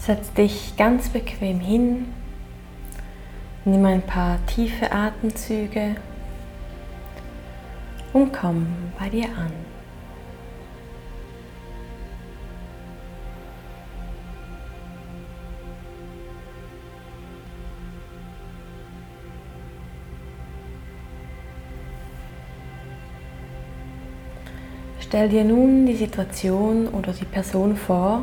Setz dich ganz bequem hin, nimm ein paar tiefe Atemzüge und komm bei dir an. Stell dir nun die Situation oder die Person vor,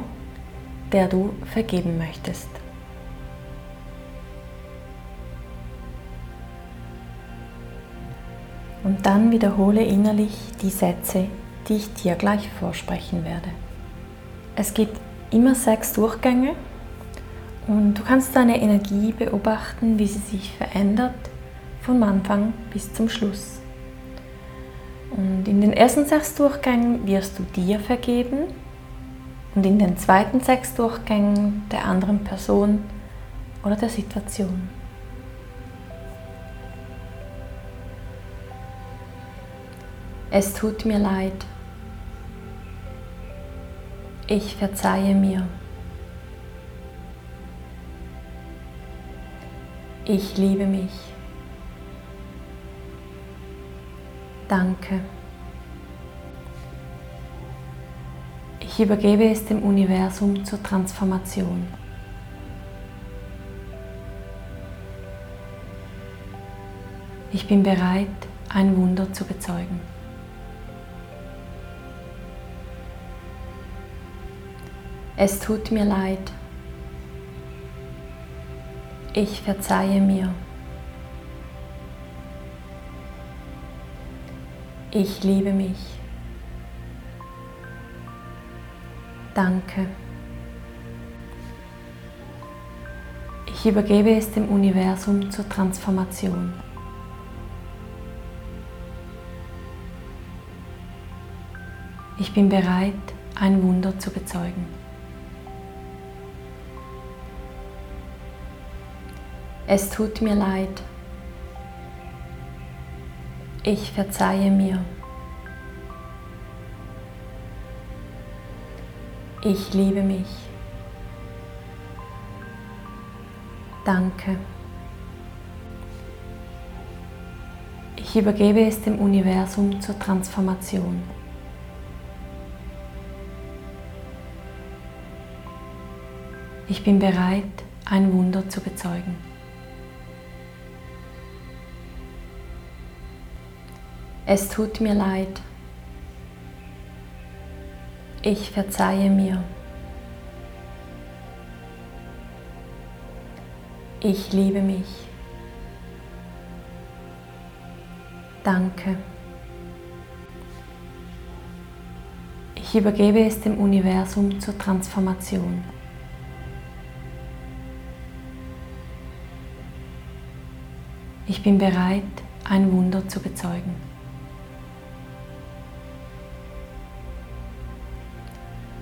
der du vergeben möchtest. Und dann wiederhole innerlich die Sätze, die ich dir gleich vorsprechen werde. Es gibt immer sechs Durchgänge und du kannst deine Energie beobachten, wie sie sich verändert vom Anfang bis zum Schluss. Und in den ersten sechs Durchgängen wirst du dir vergeben und in den zweiten sechs Durchgängen der anderen Person oder der Situation. Es tut mir leid. Ich verzeihe mir. Ich liebe mich. Danke. Ich übergebe es dem Universum zur Transformation. Ich bin bereit, ein Wunder zu bezeugen. Es tut mir leid. Ich verzeihe mir. Ich liebe mich. Danke. Ich übergebe es dem Universum zur Transformation. Ich bin bereit, ein Wunder zu bezeugen. Es tut mir leid. Ich verzeihe mir. Ich liebe mich. Danke. Ich übergebe es dem Universum zur Transformation. Ich bin bereit, ein Wunder zu bezeugen. Es tut mir leid. Ich verzeihe mir. Ich liebe mich. Danke. Ich übergebe es dem Universum zur Transformation. Ich bin bereit, ein Wunder zu bezeugen.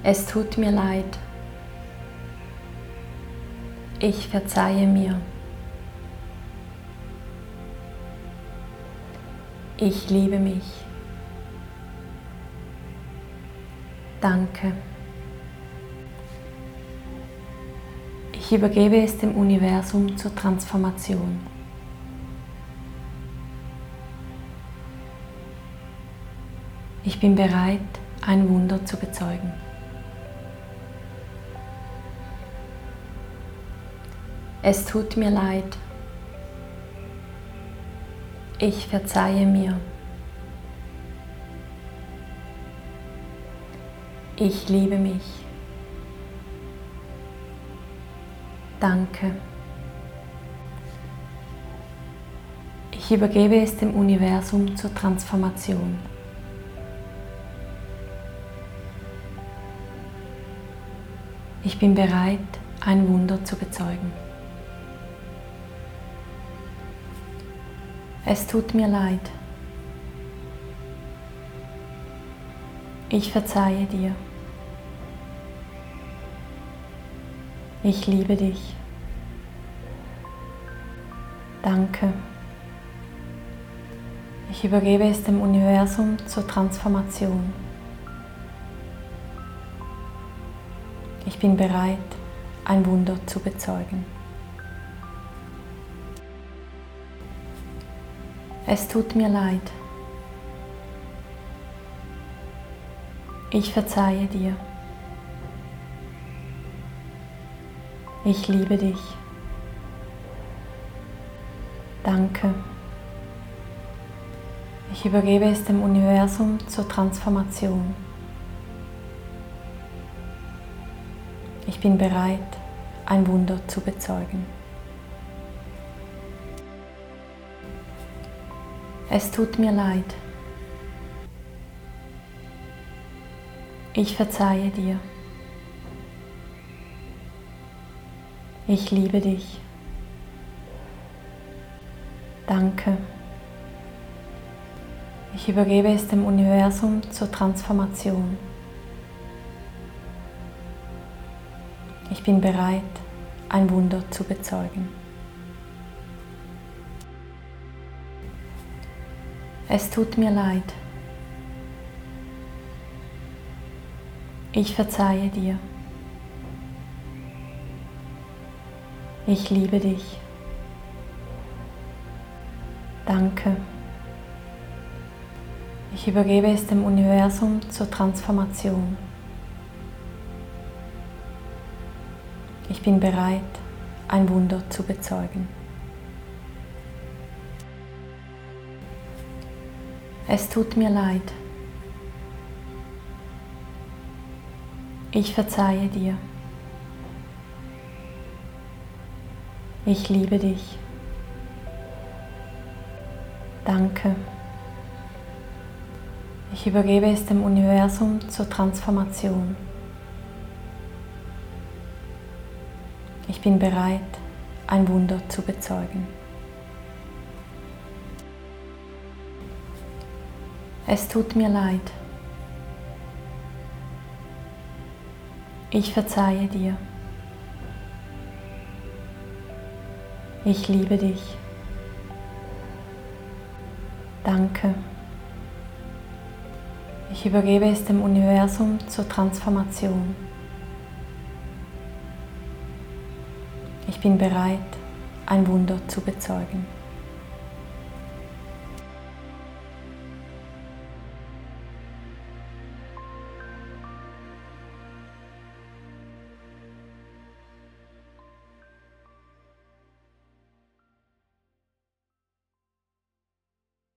Es tut mir leid. Ich verzeihe mir. Ich liebe mich. Danke. Ich übergebe es dem Universum zur Transformation. Ich bin bereit, ein Wunder zu bezeugen. Es tut mir leid. Ich verzeihe mir. Ich liebe mich. Danke. Ich übergebe es dem Universum zur Transformation. Ich bin bereit, ein Wunder zu bezeugen. Es tut mir leid. Ich verzeihe dir. Ich liebe dich. Danke. Ich übergebe es dem Universum zur Transformation. Ich bin bereit, ein Wunder zu bezeugen. Es tut mir leid. Ich verzeihe dir. Ich liebe dich. Danke. Ich übergebe es dem Universum zur Transformation. Ich bin bereit, ein Wunder zu bezeugen. Es tut mir leid. Ich verzeihe dir. Ich liebe dich. Danke. Ich übergebe es dem Universum zur Transformation. Ich bin bereit, ein Wunder zu bezeugen. Es tut mir leid. Ich verzeihe dir. Ich liebe dich. Danke. Ich übergebe es dem Universum zur Transformation. Ich bin bereit, ein Wunder zu bezeugen. Es tut mir leid. Ich verzeihe dir. Ich liebe dich. Danke. Ich übergebe es dem Universum zur Transformation. Ich bin bereit, ein Wunder zu bezeugen. Es tut mir leid. Ich verzeihe dir. Ich liebe dich. Danke. Ich übergebe es dem Universum zur Transformation. Ich bin bereit, ein Wunder zu bezeugen.